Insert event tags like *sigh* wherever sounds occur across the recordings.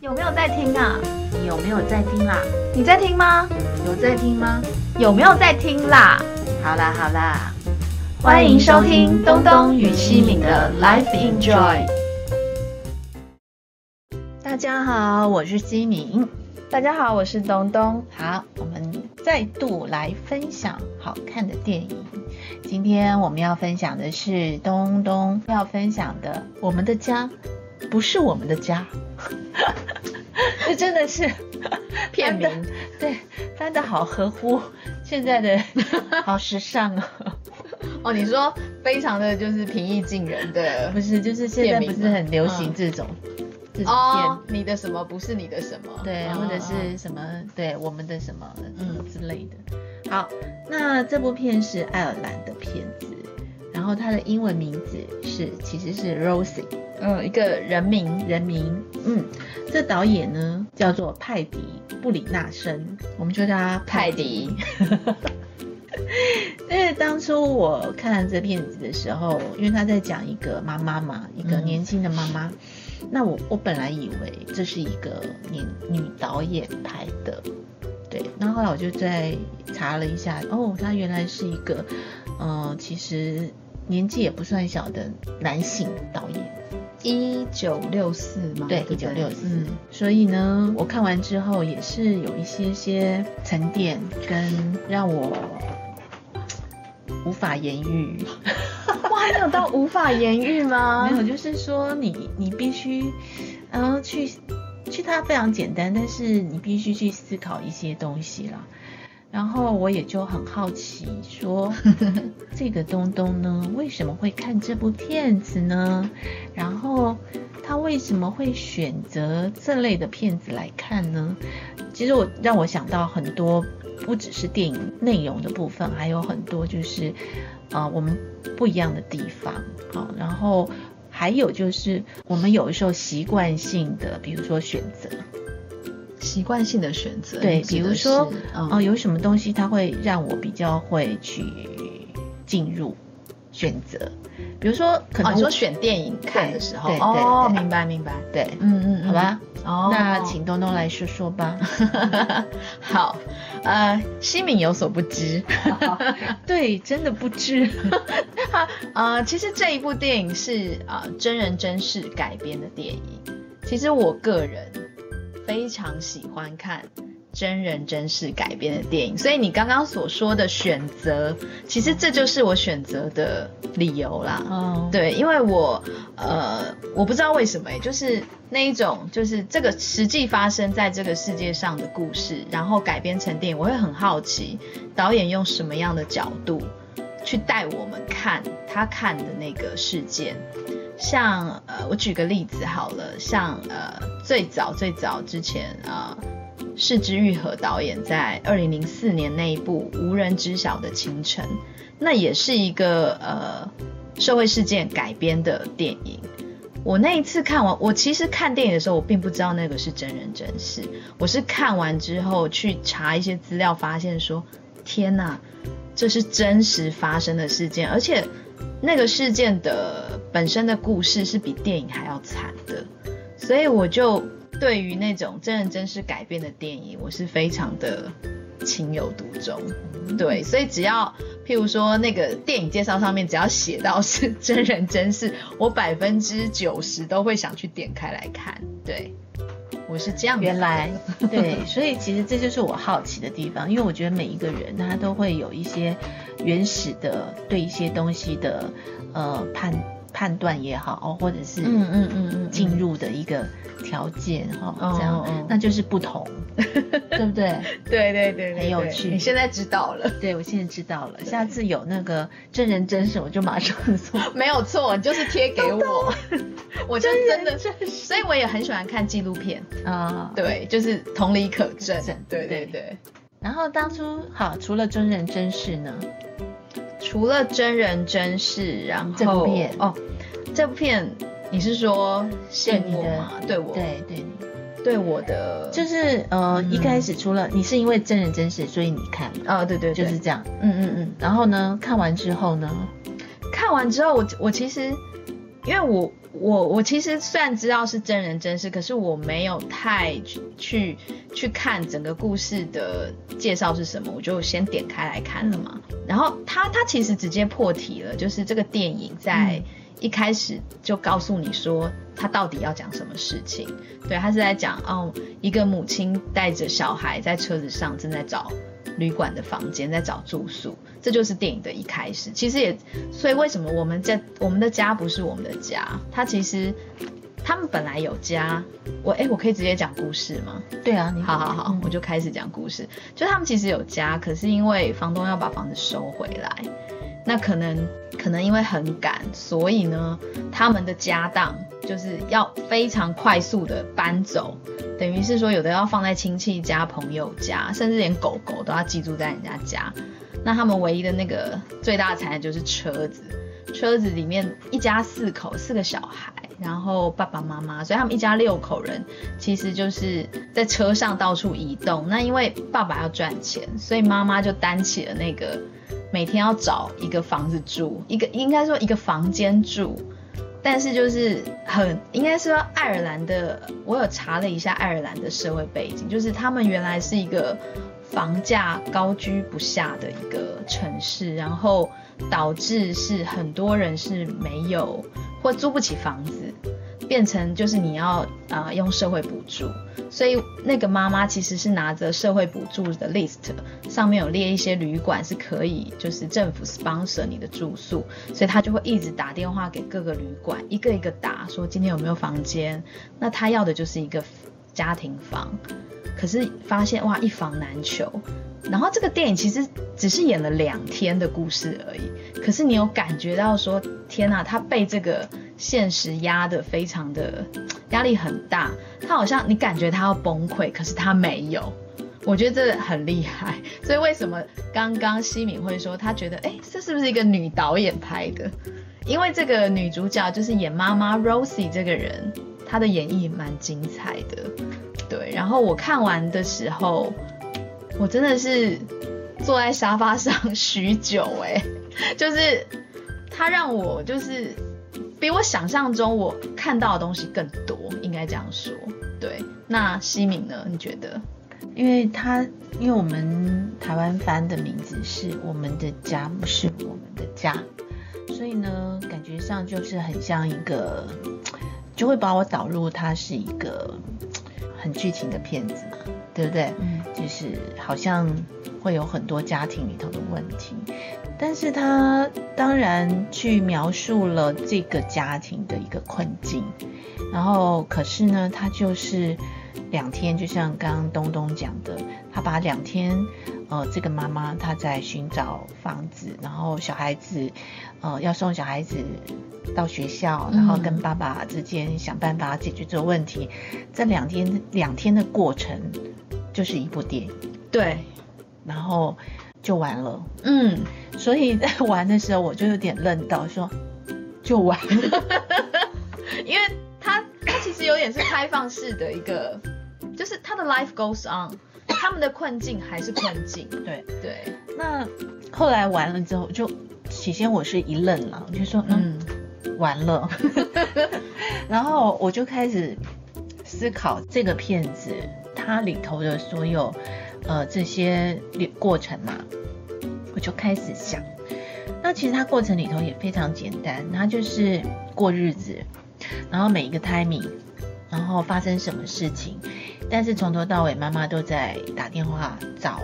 有没有在听啊？你有没有在听啦？你在听吗？有在听吗？有没有在听啦？好啦好啦，欢迎收听东东与西敏的 Life Enjoy。大家好，我是西敏。大家好，我是东东。好，我们再度来分享好看的电影。今天我们要分享的是东东要分享的《我们的家不是我们的家》。*laughs* 这真的是 *laughs* 片名对，翻的好合乎现在的 *laughs* 好时尚哦。哦，你说非常的就是平易近人的，不是，就是现在不是很流行嗯这种、这种哦片，你的什么不是你的什么？对，嗯或者嗯是什么对我们的什么嗯嗯之类的。好，那这部片是爱尔兰的片子，然后它的英文名字是其实是 Rosie 嗯，一个人名，人名。嗯，这导演呢叫做派迪布里纳森，我们就叫他派迪。因为 *laughs* 当初我看这片子的时候，因为他在讲一个妈妈嘛，一个嗯年轻的妈妈，那我我本来以为这是一个年女导演拍的，对，那后来我就在查了一下，哦，她原来是一个，呃，其实年纪也不算小的男性导演，一九六四吗？对，不一九六四嗯，，所以呢，我看完之后也是有一些些沉淀，跟让我无法言喻。*laughs* 哇，还有到无法言喻吗？*laughs* 没有，就是说你你必须，嗯、去去它非常简单，但是你必须去思考一些东西啦。然后我也就很好奇说，*laughs* 这个东东呢，为什么会看这部片子呢？然后他为什么会选择这类的片子来看呢？其实我让我想到很多，不只是电影内容的部分，还有很多就是，呃，我们不一样的地方。好，然后还有就是我们有的时候习惯性的，比如说选择，习惯性的选择，对，比如说是哦、嗯。有什么东西它会让我比较会去进入选择，比如说可哦，能说选电影看的时候，对对对。哦，明白明白，对，嗯嗯，嗯。好吧，哦，那请东东来说说吧。*laughs* 好，呃，西敏有所不知，*laughs* 对，真的不知。*laughs* 呃，其实这一部电影是呃真人真事改编的电影。其实我个人非常喜欢看真人真事改编的电影，所以你刚刚所说的选择，其实这就是我选择的理由啦。哦，对，因为我呃，我不知道为什么、欸，就是那一种，就是这个实际发生在这个世界上的故事，然后改编成电影，我会很好奇导演用什么样的角度去带我们看他看的那个事件。像呃，我举个例子好了，像呃，最早最早之前啊，市之愈合导演在二零零四年那一部《无人知晓的清晨》，那也是一个呃社会事件改编的电影。我那一次看完，我其实看电影的时候，我并不知道那个是真人真事，我是看完之后去查一些资料，发现说，天哪，这是真实发生的事件，而且那个事件的本身的故事是比电影还要惨的，所以我就对于那种真人真事改编的电影，我是非常的情有独钟。对，所以只要譬如说那个电影介绍上面只要写到是真人真事，我百分之九十都会想去点开来看。对，我是这样。原来对，所以其实这就是我好奇的地方，因为我觉得每一个人他都会有一些原始的对一些东西的呃判判断也好，哦或者是嗯嗯嗯嗯进入的一个条件哈、哦这样、哦那就是不同，*laughs* 对不对？对对对对很有趣。你现在知道了。对，我现在知道了，下次有那个真人真事，我就马上做。*laughs* 没有错，你就是贴给我，*laughs* 我就真的，所以我也很喜欢看纪录片，啊、对，就是同理可证证，对对对。对。然后当初好，除了真人真事呢，除了真人真事，然后这部片。哦，这部片你是说对信你的？对我？对对，对我的就是呃，嗯。一开始除了你是因为真人真事，所以你看，啊，对对，对。就是这样。嗯嗯嗯，然后呢，看完之后呢，看完之后，我我其实因为我我我其实虽然知道是真人真事，可是我没有太去去去看整个故事的介绍是什么，我就先点开来看了嘛。然后他他其实直接破题了，就是这个电影在一开始就告诉你说他到底要讲什么事情。对他是在讲哦，一个母亲带着小孩在车子上正在找。旅馆的房间在找住宿，这就是电影的一开始。其实也，所以为什么我们在我们的家不是我们的家？他其实他们本来有家。我哎，我可以直接讲故事吗？对啊，你好好好，我就开始讲故事。就他们其实有家，可是因为房东要把房子收回来，那可能可能因为很赶，所以呢，他们的家当就是要非常快速的搬走。等于是说，有的要放在亲戚家、朋友家，甚至连狗狗都要寄住在人家家。那他们唯一的那个最大的财产就是车子，车子里面一家四口，四个小孩，然后爸爸妈妈，所以他们一家六口人，其实就是在车上到处移动。那因为爸爸要赚钱，所以妈妈就担起了那个每天要找一个房子住，一个应该说一个房间住。但是就是很应该说爱尔兰的，我有查了一下爱尔兰的社会背景，就是他们原来是一个房价高居不下的一个城市，然后导致是很多人是没有或租不起房子。变成就是你要啊用社会补助，所以那个妈妈其实是拿着社会补助的 list，上面有列一些旅馆是可以就是政府 sponsor 你的住宿，所以她就会一直打电话给各个旅馆，一个一个打说今天有没有房间，那她要的就是一个家庭房，可是发现哇一房难求，然后这个电影其实只是演了两天的故事而已，可是你有感觉到说天呐，他被这个。现实压得非常的 *tsk* 压力很大，他好像你感觉他要崩溃，可是他没有，我觉得这很厉害。*laughs* 所以为什么刚刚西敏会说他觉得，哎，这是不是一个女导演拍的？因为这个女主角就是演妈妈 Rosie 这个人，她的演绎蛮精彩的。对，然后我看完的时候，我真的是坐在沙发上许久，哎，*laughs* 就是他让我就是。比我想象中我看到的东西更多，应该这样说。对，那西敏呢？你觉得？因为他，因为我们台湾翻的名字是我们的家，不是我们的家，所以呢，感觉上就是很像一个，就会把我导入它是一个很剧情的片子嘛，对不对？嗯，就是好像会有很多家庭里头的问题。但是他当然去描述了这个家庭的一个困境，然后可是呢，他就是两天，就像刚刚东东讲的，他把两天，呃，这个妈妈她在寻找房子，然后小孩子，呃，要送小孩子到学校，然后跟爸爸之间想办法解决这个问题，这两天两天的过程就是一部电影，对，然后。就完了，嗯，所以在玩的时候我就有点愣到，说就完了，*laughs* 因为它它其实有点是开放式的一个，就是他的 life goes on，他们的困境还是困境，对。对。那后来完了之后，就起先我是一愣了，我就说嗯。完了，*laughs* 然后我就开始思考这个片子它里头的所有。呃，这些过程嘛，我就开始想，那其实它过程里头也非常简单，它就是过日子，然后每一个 timing，然后发生什么事情，但是从头到尾妈妈都在打电话找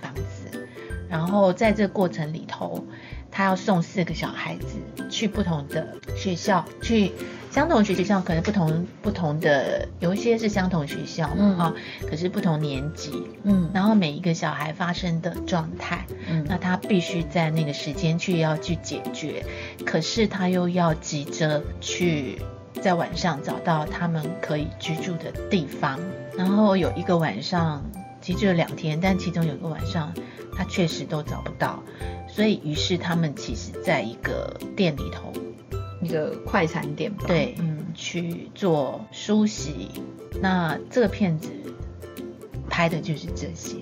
房子，然后在这过程里头。他要送四个小孩子去不同的学校，去相同学校，可能不同不同的，有一些是相同学校嘛，哈，可是不同年级，嗯，然后每一个小孩发生的状态，嗯，那他必须在那个时间去要去解决，可是他又要急着去在晚上找到他们可以居住的地方，然后有一个晚上，其实只有两天，但其中有一个晚上，他确实都找不到。所以，于是他们其实在一个店里头，一个快餐店吧，对，嗯，去做梳洗。那这个片子拍的就是这些，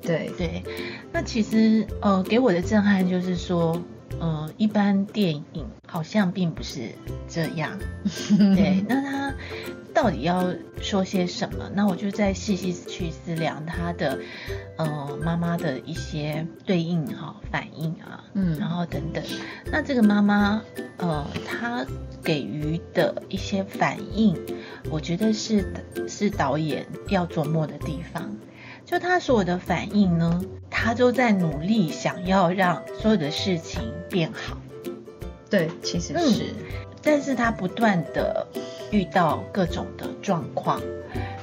对对。那其实，呃，给我的震撼就是说，呃，一般电影好像并不是这样。*laughs* 对，那他到底要说些什么？那我就再细细去思量他的呃妈妈的一些对应哈反应啊，嗯，然后等等。那这个妈妈呃，她给予的一些反应，我觉得是是导演要琢磨的地方。就他所有的反应呢，他都在努力想要让所有的事情变好。对，其实是，但是他不断的遇到各种的状况，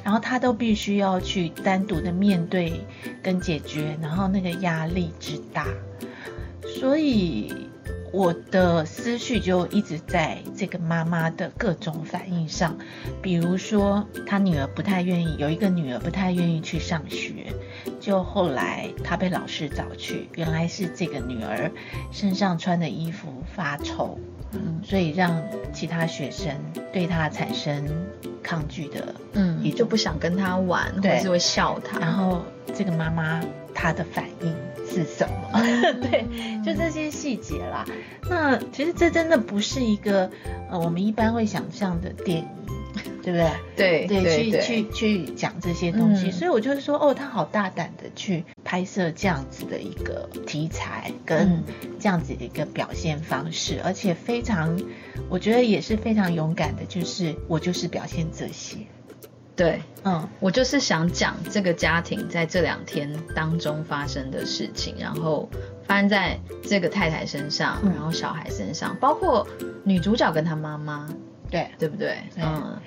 然后他都必须要去单独的面对跟解决，然后那个压力之大，所以。我的思绪就一直在这个妈妈的各种反应上，比如说她女儿不太愿意，有一个女儿不太愿意去上学，就后来她被老师找去，原来是这个女儿身上穿的衣服发臭，嗯，所以让其他学生对她产生抗拒的，嗯，也就不想跟她玩，或者是会笑她，然后这个妈妈她的反应。是什么？*laughs* 对，就这些细节啦。那其实这真的不是一个呃我们一般会想象的电影，对不对？对对，去去去讲这些东西。所以我就是说，哦，他好大胆的去拍摄这样子的一个题材，跟这样子的一个表现方式，而且非常，我觉得也是非常勇敢的，就是我就是表现这些。对，嗯，我就是想讲这个家庭在这两天当中发生的事情，然后发生在这个太太身上，然后小孩身上，包括女主角跟她妈妈，对，对不对？嗯，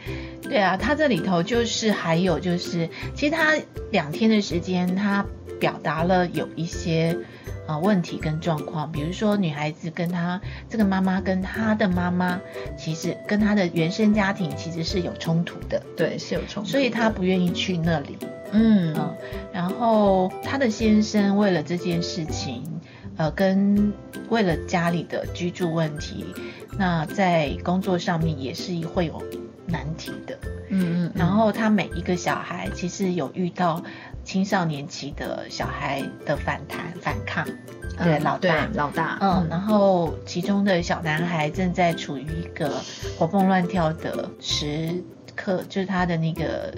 对啊，他这里头就是还有就是，其实他两天的时间，他表达了有一些。啊，问题跟状况，比如说女孩子跟她这个妈妈跟她的妈妈，其实跟她的原生家庭其实是有冲突的，对，是有冲突，所以她不愿意去那里，嗯。嗯，然后她的先生为了这件事情，呃，跟为了家里的居住问题，那在工作上面也是会有难题的，嗯嗯，然后他每一个小孩其实有遇到。青少年期的小孩的反弹反抗，对老大。老大，嗯，然后其中的小男孩正在处于一个活蹦乱跳的时刻，就是他的那个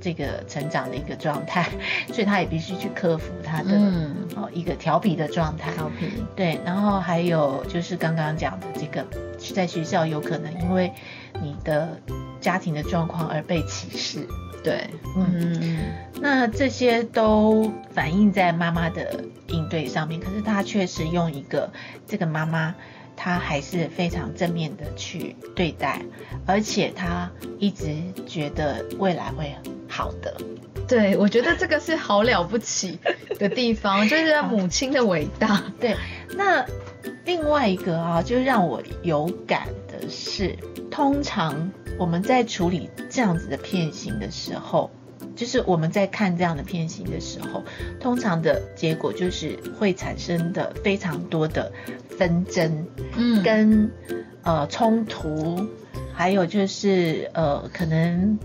这个成长的一个状态，*laughs* 所以他也必须去克服他的哦一个调皮的状态，调皮。对，然后还有就是刚刚讲的这个在学校有可能因为你的家庭的状况而被歧视。对，嗯，那这些都反映在妈妈的应对上面，可是她确实用一个这个妈妈，她还是非常正面的去对待，而且她一直觉得未来会好的。对，我觉得这个是好了不起的地方，*laughs* 就是母亲的伟大。对，那另外一个啊，就让我有感的是，通常。我们在处理这样子的片型的时候，就是我们在看这样的片型的时候，通常的结果就是会产生的非常多的纷争，嗯，跟呃冲突，还有就是呃可能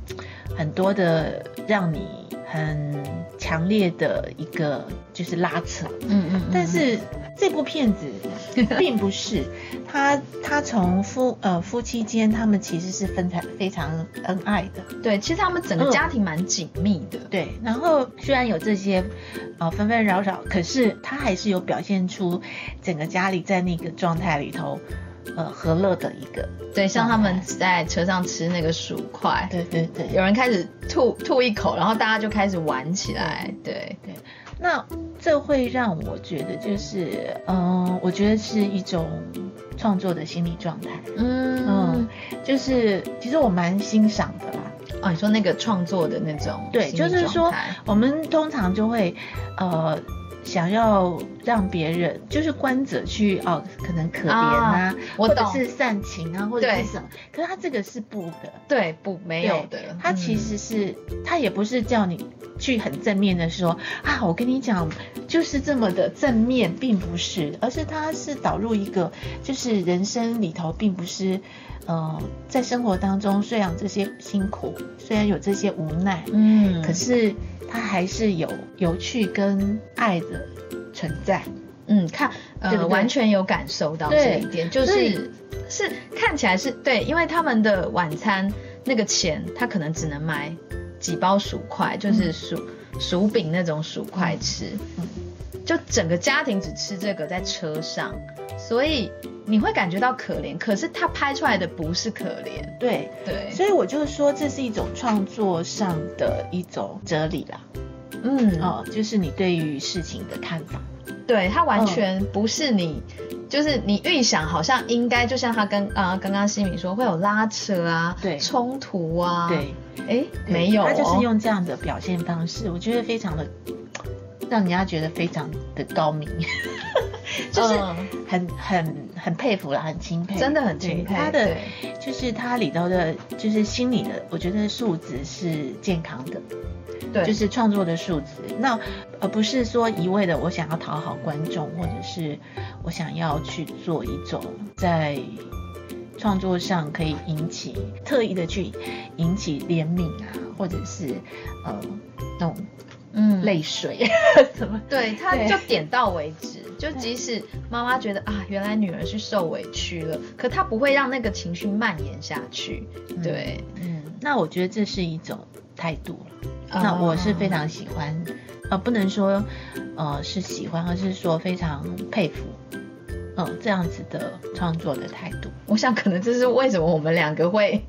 很多的让你很强烈的一个就是拉扯，嗯嗯，但是这部片子 *laughs* 并不是。他他从夫呃夫妻间，他们其实是分开非常恩爱的。对，其实他们整个家庭蛮紧密的。对，然后虽然有这些呃纷纷扰扰，可是他还是有表现出整个家里在那个状态里头呃和乐的一个。对，像他们在车上吃那个薯块，对对对，有人开始吐吐一口，然后大家就开始玩起来。对对，那这会让我觉得就是嗯，我觉得是一种。创作的心理状态，嗯嗯，就是其实我蛮欣赏的啦。哦，你说那个创作的那种，对，就是说我们通常就会呃想要让别人，就是观者去哦，可能可怜啊，或者是煽情啊，或者是什么。可是他这个是不的，对，不没有的。他其实是他也不是叫你。去很正面的说啊，我跟你讲，就是这么的正面，并不是，而是他是导入一个，就是人生里头并不是，呃，在生活当中虽然这些辛苦，虽然有这些无奈，嗯，可是他还是有有趣跟爱的存在，嗯，看呃对对？完全有感受到这一点，就是是看起来是对，因为他们的晚餐那个钱，他可能只能买几包薯块，就是薯、薯饼那种薯块吃，嗯。就整个家庭只吃这个在车上，所以你会感觉到可怜，可是他拍出来的不是可怜，对，对，所以我就说这是一种创作上的一种哲理啦，嗯。哦，就是你对于事情的看法。对，它完全不是你，就是你预想好像应该，就像他跟啊、刚刚西米说会有拉扯啊，对。冲突啊，对，哎，没有、哦，他就是用这样的表现方式，我觉得非常的让人家觉得非常的高明，就是嗯很很很佩服啦，很钦佩，真的很钦佩他的就是他里头的，就是心理的，我觉得素质是健康的，对，就是创作的素质。那而不是说一味的我想要讨好观众，或者是我想要去做一种在创作上可以引起特意的去引起怜悯啊，或者是呃那种嗯泪水 *laughs* 怎么。对，他就点到为止，就即使妈妈觉得啊，原来女儿是受委屈了，可她不会让那个情绪蔓延下去，对，嗯，那我觉得这是一种态度了。哦那我是非常喜欢，呃，不能说呃是喜欢，而是说非常佩服，嗯、这样子的创作的态度。我想可能这是为什么我们两个会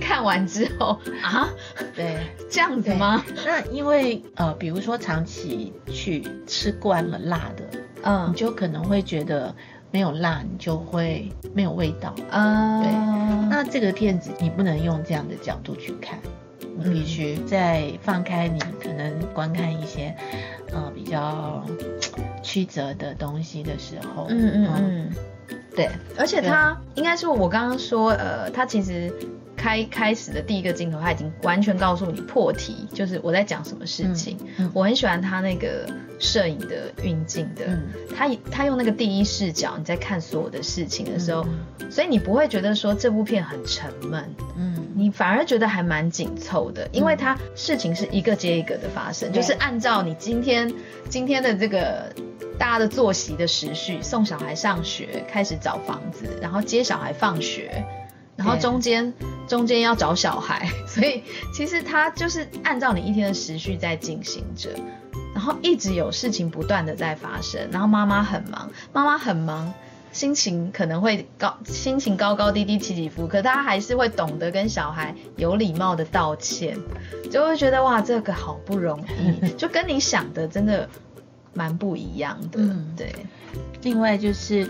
看完之后啊，*laughs* 对，这样子吗？那因为呃，比如说长期去吃惯了辣的，嗯。你就可能会觉得没有辣，你就会没有味道。啊，对那这个片子你不能用这样的角度去看，你必须在放开你可能观看一些呃比较曲折的东西的时候，嗯嗯嗯，对，而且他应该是我刚刚说，呃，他其实开开始的第一个镜头，他已经完全告诉你破题，就是我在讲什么事情。嗯嗯。我很喜欢他那个摄影的运镜的，嗯。他他用那个第一视角，你在看所有的事情的时候，嗯所以你不会觉得说这部片很沉闷，嗯。你反而觉得还蛮紧凑的，因为它事情是一个接一个的发生，对。就是按照你今天今天的这个大家的作息的时序，送小孩上学，开始找房子，然后接小孩放学，然后中间中间要找小孩，*laughs* 所以其实他就是按照你一天的时序在进行着。然后一直有事情不断的在发生，然后妈妈很忙，妈妈很忙，心情可能会高，心情高高低低起起伏，可他还是会懂得跟小孩有礼貌的道歉，就会觉得哇，这个好不容易，*laughs* 就跟你想的真的蛮不一样的，嗯。对，另外就是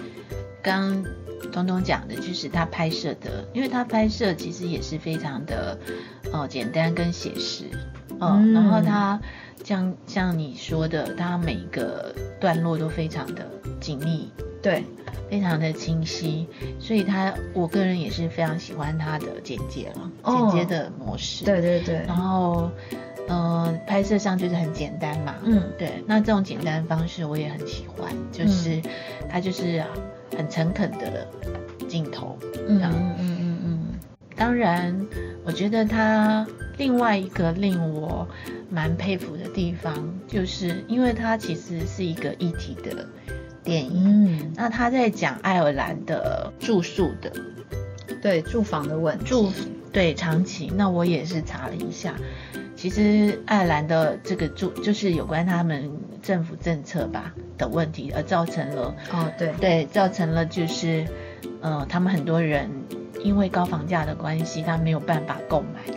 刚东东讲的，就是他拍摄的，因为他拍摄其实也是非常的呃简单跟写实，呃、嗯。然后他像像你说的，他每一个段落都非常的紧密，对，非常的清晰，所以他我个人也是非常喜欢他的剪接了，哦。剪接的模式，对对对。然，后呃拍摄上就是很简单嘛，嗯。对，那这种简单方式我也很喜欢，就是、它就是很诚恳的镜头。嗯这样嗯嗯嗯嗯，当然，我觉得他另外一个令我蛮佩服的地方，就是因为他其实是一个一体的电影。嗯，那他在讲爱尔兰的住宿的对，住房的问题，住对长期，那我也是查了一下，其实爱尔兰的这个住就是有关他们政府政策吧的问题，而造成了哦，对，对造成了就是呃他们很多人因为高房价的关系，他没有办法购买，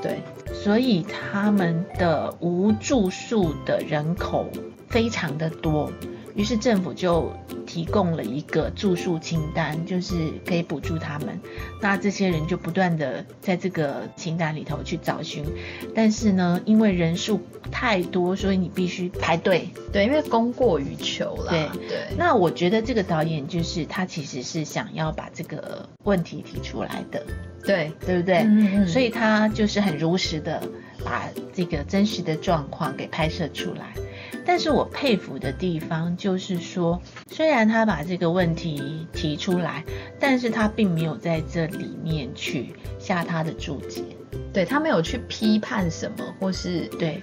对，所以他们的无住宿的人口非常的多，于是政府就提供了一个住宿清单，就是可以补助他们。那这些人就不断的在这个清单里头去找寻，但是呢，因为人数太多，所以你必须排队。对，因为供过于求了，对对，那我觉得这个导演就是他其实是想要把这个问题提出来的，对，对不对？嗯嗯嗯所以他就是很如实的把这个真实的状况给拍摄出来。但是我佩服的地方就是说，虽然他把这个问题提出来，但是他并没有在这里面去下他的注解。对他没有去批判什么，或是对，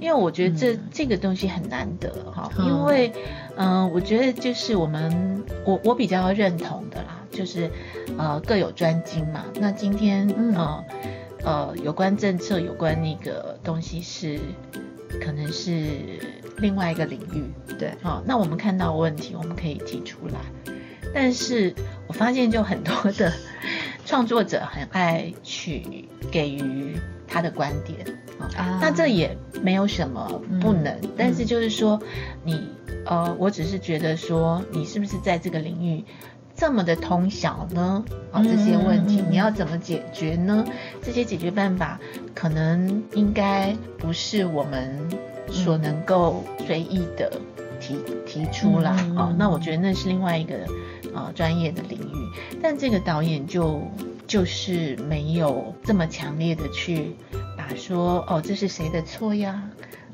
因为我觉得这、嗯这个东西很难得哈，嗯因为嗯、我觉得就是我们我我比较认同的啦，就是呃各有专精嘛。那今天嗯呃呃有关政策有关那个东西是可能是另外一个领域，对，哦，那我们看到问题，我们可以提出来。但是我发现，就很多的创作者很爱去给予他的观点。啊、啊。那这也没有什么不能，嗯。但是就是说你呃，我只是觉得说你是不是在这个领域这么的通晓呢？啊、这些问题你要怎么解决呢？这些解决办法可能应该不是我们所能够随意的提提出来嗯嗯嗯哦。那我觉得那是另外一个呃专业的领域，但这个导演就就是没有这么强烈的去把说哦这是谁的错呀？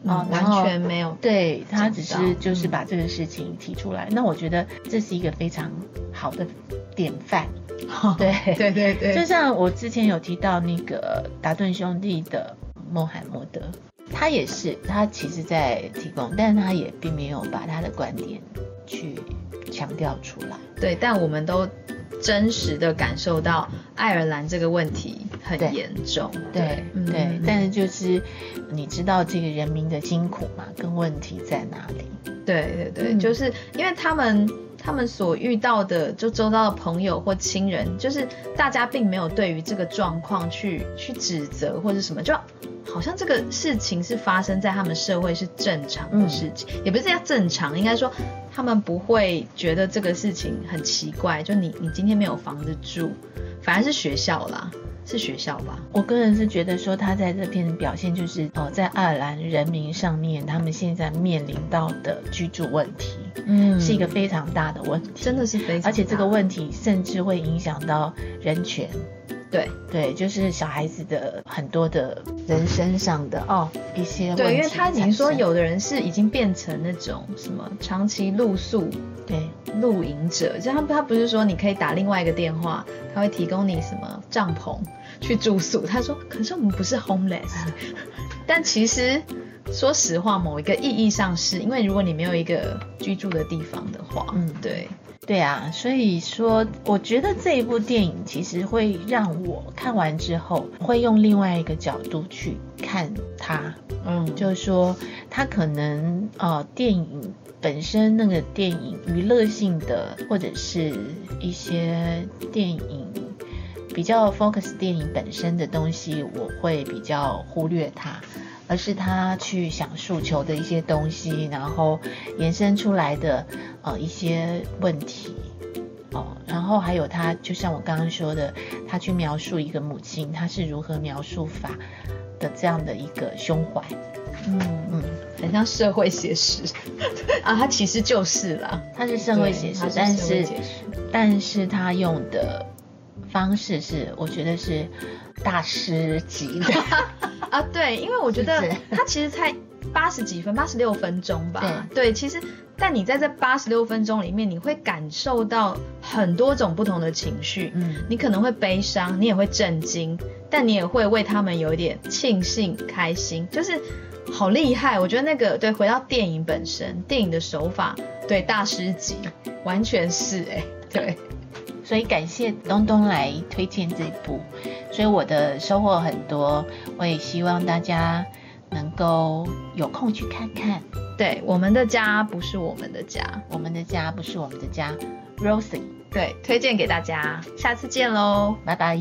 哦嗯，完全没有对他只是就是嗯把这个事情提出来，那我觉得这是一个非常好的典范。*laughs* 对对对对，就像我之前有提到那个达顿兄弟的穆罕默德，他也是，他其实在提供，但是他也并没有把他的观点去强调出来。对，但我们都真实的感受到爱尔兰这个问题很严重。对嗯对，但是就是你知道这个人民的辛苦嘛，跟问题在哪里？对对对，嗯。就是因为他们他们所遇到的，就周遭的朋友或亲人，就是大家并没有对于这个状况去去指责或者什么，就好像这个事情是发生在他们社会是正常的事情，也不是要正常，应该说他们不会觉得这个事情很奇怪，就你你今天没有房子住，反而是学校啦，是学校吧？我个人是觉得说，他在这片的表现就是，哦，在爱尔兰人民上面，他们现在面临到的居住问题，嗯是一个非常大的问题，真的是非常大，而且这个问题甚至会影响到人权。对。对，就是小孩子的很多的人身上的哦一些问题对，因为他已经说有的人是已经变成那种什么长期露宿对露营者，就他他不是说你可以打另外一个电话，他会提供你什么帐篷去住宿。他说，可是我们不是 homeless，*laughs* 但其实说实话，某一个意义上是因为如果你没有一个居住的地方的话，嗯。对，对啊，所以说我觉得这一部电影其实会让我看完之后会用另外一个角度去看它，嗯，就是说它可能呃电影本身那个电影娱乐性的或者是一些电影比较 focus 电影本身的东西，我会比较忽略它。而是他去想诉求的一些东西，然后延伸出来的呃一些问题。哦，然后还有他就像我刚刚说的，他去描述一个母亲，他是如何描述法的这样的一个胸怀，嗯。嗯，很像社会写实 *laughs* 啊，他其实就是啦，他是社会写实但是但是他用的方式是我觉得是大师级的，*laughs* 啊，对，因为我觉得是不是它其实才八十几分，八十六分钟吧。对，其实但你在这八十六分钟里面，你会感受到很多种不同的情绪。嗯你可能会悲伤，你也会震惊，但你也会为他们有一点庆幸、开心，就是好厉害。我觉得那个对，回到电影本身，电影的手法，对大师级，完全是哎、对。所以感谢东东来推荐这部，所以我的收获很多，我也希望大家能够有空去看看。对，我们的家不是我们的家，我们的家不是我们的家，Rosie，对，推荐给大家，下次见喽。拜拜。